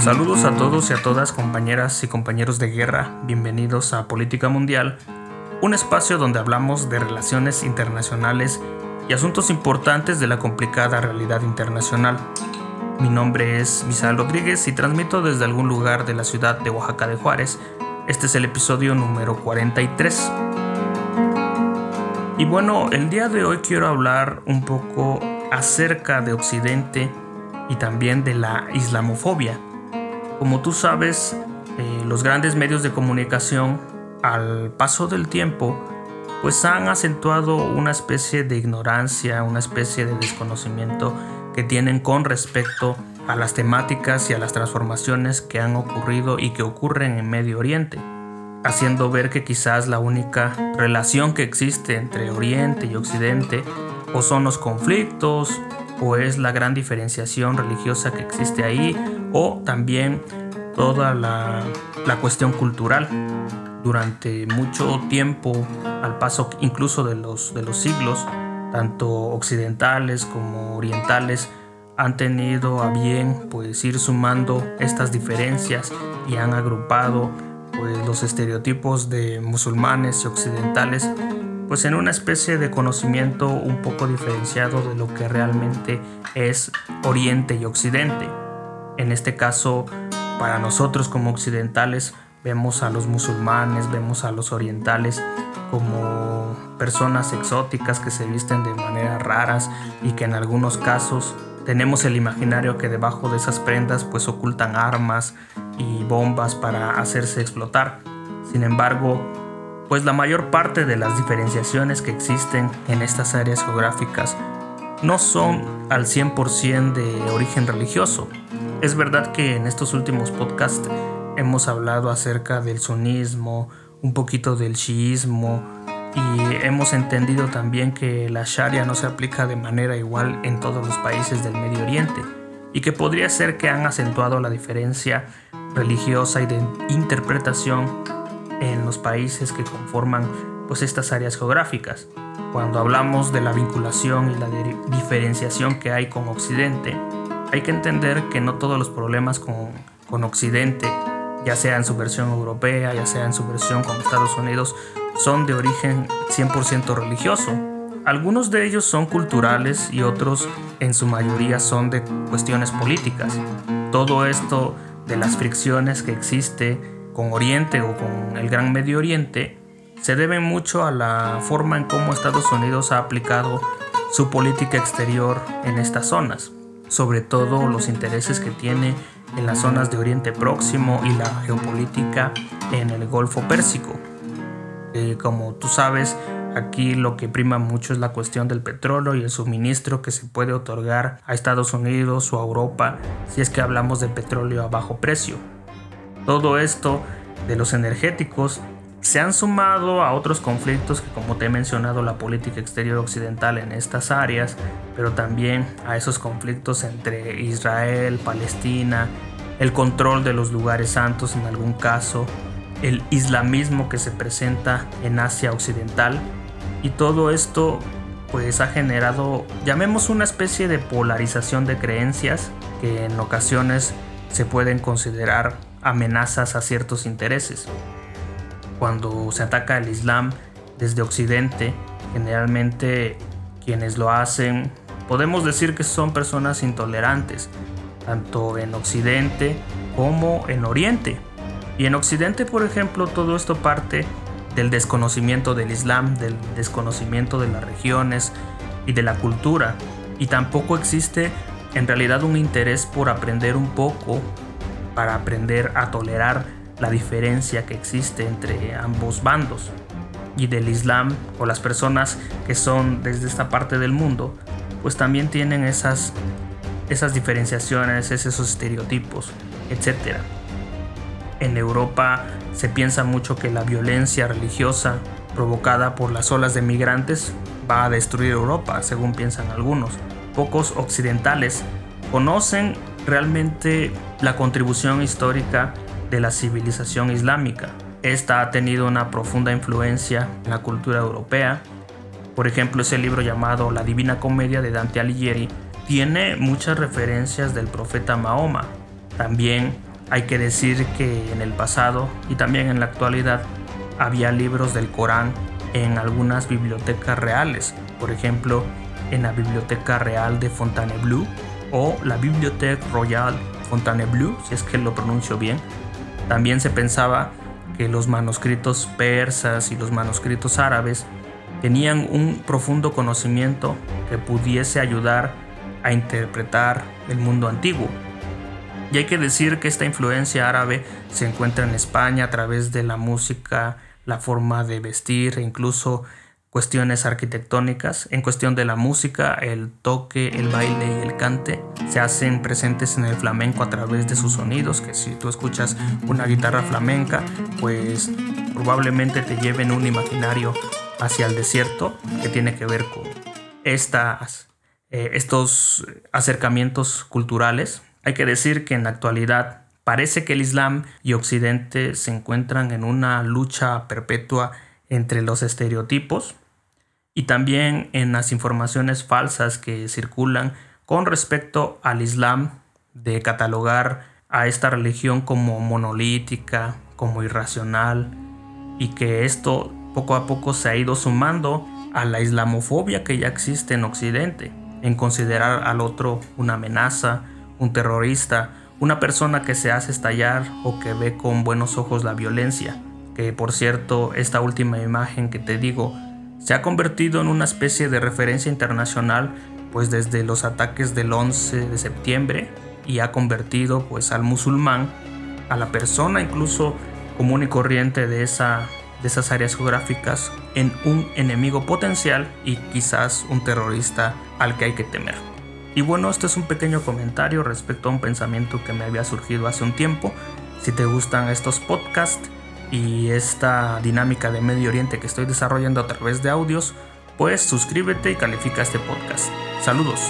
Saludos a todos y a todas compañeras y compañeros de guerra, bienvenidos a Política Mundial, un espacio donde hablamos de relaciones internacionales y asuntos importantes de la complicada realidad internacional. Mi nombre es Misael Rodríguez y transmito desde algún lugar de la ciudad de Oaxaca de Juárez. Este es el episodio número 43. Y bueno, el día de hoy quiero hablar un poco acerca de Occidente y también de la islamofobia. Como tú sabes, eh, los grandes medios de comunicación, al paso del tiempo, pues han acentuado una especie de ignorancia, una especie de desconocimiento que tienen con respecto a las temáticas y a las transformaciones que han ocurrido y que ocurren en Medio Oriente haciendo ver que quizás la única relación que existe entre Oriente y Occidente o son los conflictos o es la gran diferenciación religiosa que existe ahí o también toda la, cuestión cultural. Durante mucho tiempo, al paso incluso de los, de los siglos, tanto occidentales como orientales han tenido a bien pues ir sumando estas diferencias y han agrupado pues, los estereotipos de musulmanes y occidentales pues en una especie de conocimiento un poco diferenciado de lo que realmente es Oriente y Occidente. En este caso, para nosotros como occidentales, vemos a los musulmanes, vemos a los orientales como personas exóticas que se visten de maneras raras y que en algunos casos tenemos el imaginario que debajo de esas prendas pues ocultan armas y bombas para hacerse explotar. Sin embargo, pues la mayor parte de las diferenciaciones que existen en estas áreas geográficas no son al 100% de origen religioso. Es verdad que en estos últimos podcasts hemos hablado acerca del sunismo, un poquito del shiismo, y hemos entendido también que la Sharia no se aplica de manera igual en todos los países del Medio Oriente y que podría ser que han acentuado la diferencia religiosa y de interpretación en los países que conforman pues estas áreas geográficas. Cuando hablamos de la vinculación y la diferenciación que hay con Occidente, hay que entender que no todos los problemas con, con Occidente, ya sea en su versión europea, ya sea en su versión con Estados Unidos, son de origen 100% religioso. Algunos de ellos son culturales y otros en su mayoría son de cuestiones políticas. Todo esto de las fricciones que existe con Oriente o con el Gran Medio Oriente se debe mucho a la forma en cómo Estados Unidos ha aplicado su política exterior en estas zonas, sobre todo los intereses que tiene en las zonas de Oriente Próximo y la geopolítica en el Golfo Pérsico. Eh, como tú sabes, aquí lo que prima mucho es la cuestión del petróleo y el suministro que se puede otorgar a Estados Unidos o a Europa si es que hablamos de petróleo a bajo precio. Todo esto de los energéticos se han sumado a otros conflictos que como te he mencionado la política exterior occidental en estas áreas, pero también a esos conflictos entre Israel, Palestina, el control de los lugares santos en algún caso, el islamismo que se presenta en Asia Occidental y todo esto pues ha generado, llamemos una especie de polarización de creencias que en ocasiones se pueden considerar amenazas a ciertos intereses. Cuando se ataca el Islam desde Occidente, generalmente quienes lo hacen podemos decir que son personas intolerantes, tanto en Occidente como en Oriente. Y en Occidente, por ejemplo, todo esto parte del desconocimiento del Islam, del desconocimiento de las regiones y de la cultura. Y tampoco existe en realidad un interés por aprender un poco, para aprender a tolerar la diferencia que existe entre ambos bandos. Y del Islam o las personas que son desde esta parte del mundo, pues también tienen esas, esas diferenciaciones, esos estereotipos, etcétera. En Europa se piensa mucho que la violencia religiosa provocada por las olas de migrantes va a destruir Europa, según piensan algunos. Pocos occidentales conocen realmente la contribución histórica de la civilización islámica. Esta ha tenido una profunda influencia en la cultura europea. Por ejemplo, ese libro llamado La Divina Comedia de Dante Alighieri tiene muchas referencias del profeta Mahoma. También Hay que decir que en el pasado y también en la actualidad había libros del Corán en algunas bibliotecas reales, por ejemplo en la Biblioteca Real de Fontainebleau o la Bibliothèque Royale Fontainebleau, si es que lo pronuncio bien. También se pensaba que los manuscritos persas y los manuscritos árabes tenían un profundo conocimiento que pudiese ayudar a interpretar el mundo antiguo. Y hay que decir que esta influencia árabe se encuentra en España a través de la música, la forma de vestir e incluso cuestiones arquitectónicas. En cuestión de la música, el toque, el baile y el cante se hacen presentes en el flamenco a través de sus sonidos, que si tú escuchas una guitarra flamenca, pues probablemente te lleven un imaginario hacia el desierto que tiene que ver con estas, eh, estos acercamientos culturales. Hay que decir que en la actualidad parece que el Islam y Occidente se encuentran en una lucha perpetua entre los estereotipos y también en las informaciones falsas que circulan con respecto al Islam de catalogar a esta religión como monolítica, como irracional y que esto poco a poco se ha ido sumando a la islamofobia que ya existe en Occidente, en considerar al otro una amenaza, un terrorista, una persona que se hace estallar o que ve con buenos ojos la violencia que por cierto esta última imagen que te digo se ha convertido en una especie de referencia internacional pues desde los ataques del 11 de septiembre y ha convertido pues al musulmán, a la persona incluso común y corriente de, esa, de esas áreas geográficas en un enemigo potencial y quizás un terrorista al que hay que temer. Y bueno, este es un pequeño comentario respecto a un pensamiento que me había surgido hace un tiempo. Si te gustan estos podcasts, y esta dinámica de Medio Oriente que estoy desarrollando a través de audios, pues suscríbete y califica este podcast. Saludos.